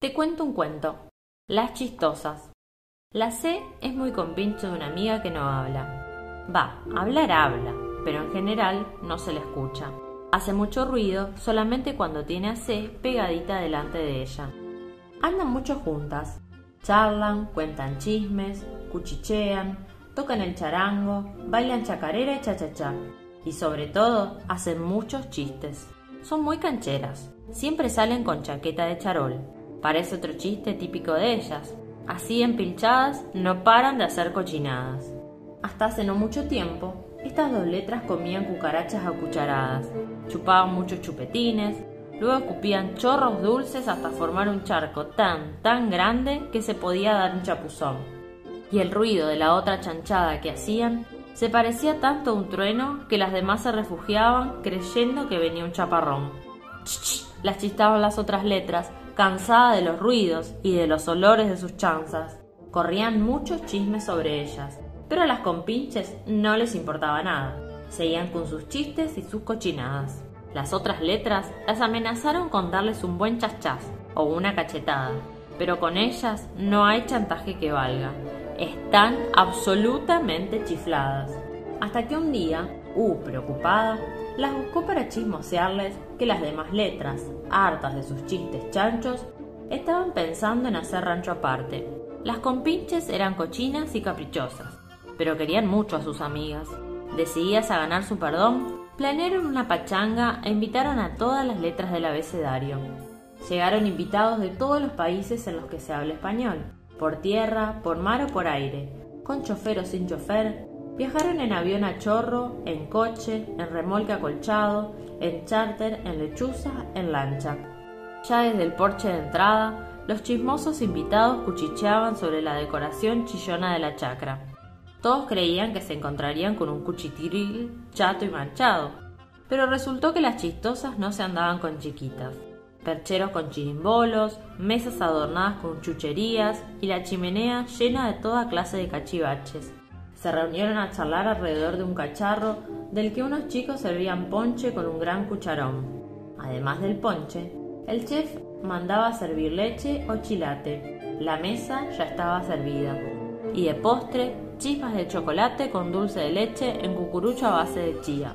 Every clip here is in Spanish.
Te cuento un cuento. Las chistosas. La C es muy compinche de una amiga que no habla. Va, hablar habla, pero en general no se le escucha. Hace mucho ruido solamente cuando tiene a C pegadita delante de ella. Andan mucho juntas. Charlan, cuentan chismes, cuchichean, tocan el charango, bailan chacarera y cha-cha-cha. Y sobre todo, hacen muchos chistes. Son muy cancheras. Siempre salen con chaqueta de charol Parece otro chiste típico de ellas. Así empilchadas no paran de hacer cochinadas. Hasta hace no mucho tiempo, estas dos letras comían cucarachas a cucharadas, chupaban muchos chupetines, luego escupían chorros dulces hasta formar un charco tan, tan grande que se podía dar un chapuzón. Y el ruido de la otra chanchada que hacían se parecía tanto a un trueno que las demás se refugiaban creyendo que venía un chaparrón. ¡Ch, las chistaban las otras letras, cansada de los ruidos y de los olores de sus chanzas. Corrían muchos chismes sobre ellas, pero a las compinches no les importaba nada. Seguían con sus chistes y sus cochinadas. Las otras letras las amenazaron con darles un buen chachaz o una cachetada, pero con ellas no hay chantaje que valga. Están absolutamente chifladas. Hasta que un día, uh, preocupada, las buscó para chismosearles que las demás letras, hartas de sus chistes chanchos, estaban pensando en hacer rancho aparte. Las compinches eran cochinas y caprichosas, pero querían mucho a sus amigas. Decididas a ganar su perdón, planearon una pachanga e invitaron a todas las letras del abecedario. Llegaron invitados de todos los países en los que se habla español, por tierra, por mar o por aire, con chofer o sin chofer, Viajaron en avión a chorro, en coche, en remolque acolchado, en charter, en lechuza, en lancha. Ya desde el porche de entrada, los chismosos invitados cuchicheaban sobre la decoración chillona de la chacra. Todos creían que se encontrarían con un cuchitril chato y manchado, pero resultó que las chistosas no se andaban con chiquitas. Percheros con chirimbolos, mesas adornadas con chucherías y la chimenea llena de toda clase de cachivaches se reunieron a charlar alrededor de un cacharro del que unos chicos servían ponche con un gran cucharón. Además del ponche, el chef mandaba servir leche o chilate. La mesa ya estaba servida. Y de postre, chispas de chocolate con dulce de leche en cucurucho a base de chía.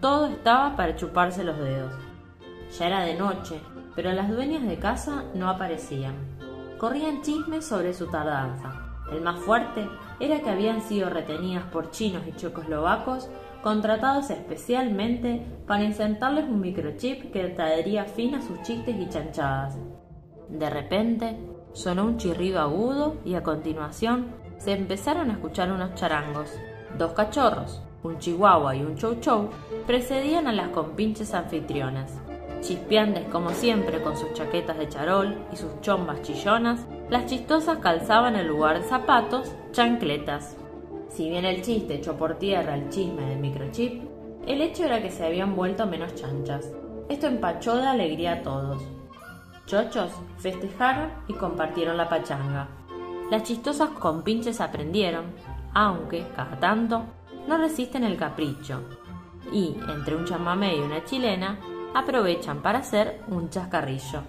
Todo estaba para chuparse los dedos. Ya era de noche, pero las dueñas de casa no aparecían. Corrían chismes sobre su tardanza. El más fuerte era que habían sido retenidas por chinos y checoslovacos contratados especialmente para insertarles un microchip que traería fin a sus chistes y chanchadas. De repente sonó un chirrido agudo y a continuación se empezaron a escuchar unos charangos. Dos cachorros, un chihuahua y un chow chow, precedían a las compinches anfitrionas. Chispeantes como siempre con sus chaquetas de charol y sus chombas chillonas, las chistosas calzaban en lugar de zapatos chancletas. Si bien el chiste echó por tierra el chisme del microchip, el hecho era que se habían vuelto menos chanchas. Esto empachó de alegría a todos. Chochos festejaron y compartieron la pachanga. Las chistosas compinches aprendieron, aunque, cada tanto, no resisten el capricho. Y, entre un chamamé y una chilena, aprovechan para hacer un chascarrillo.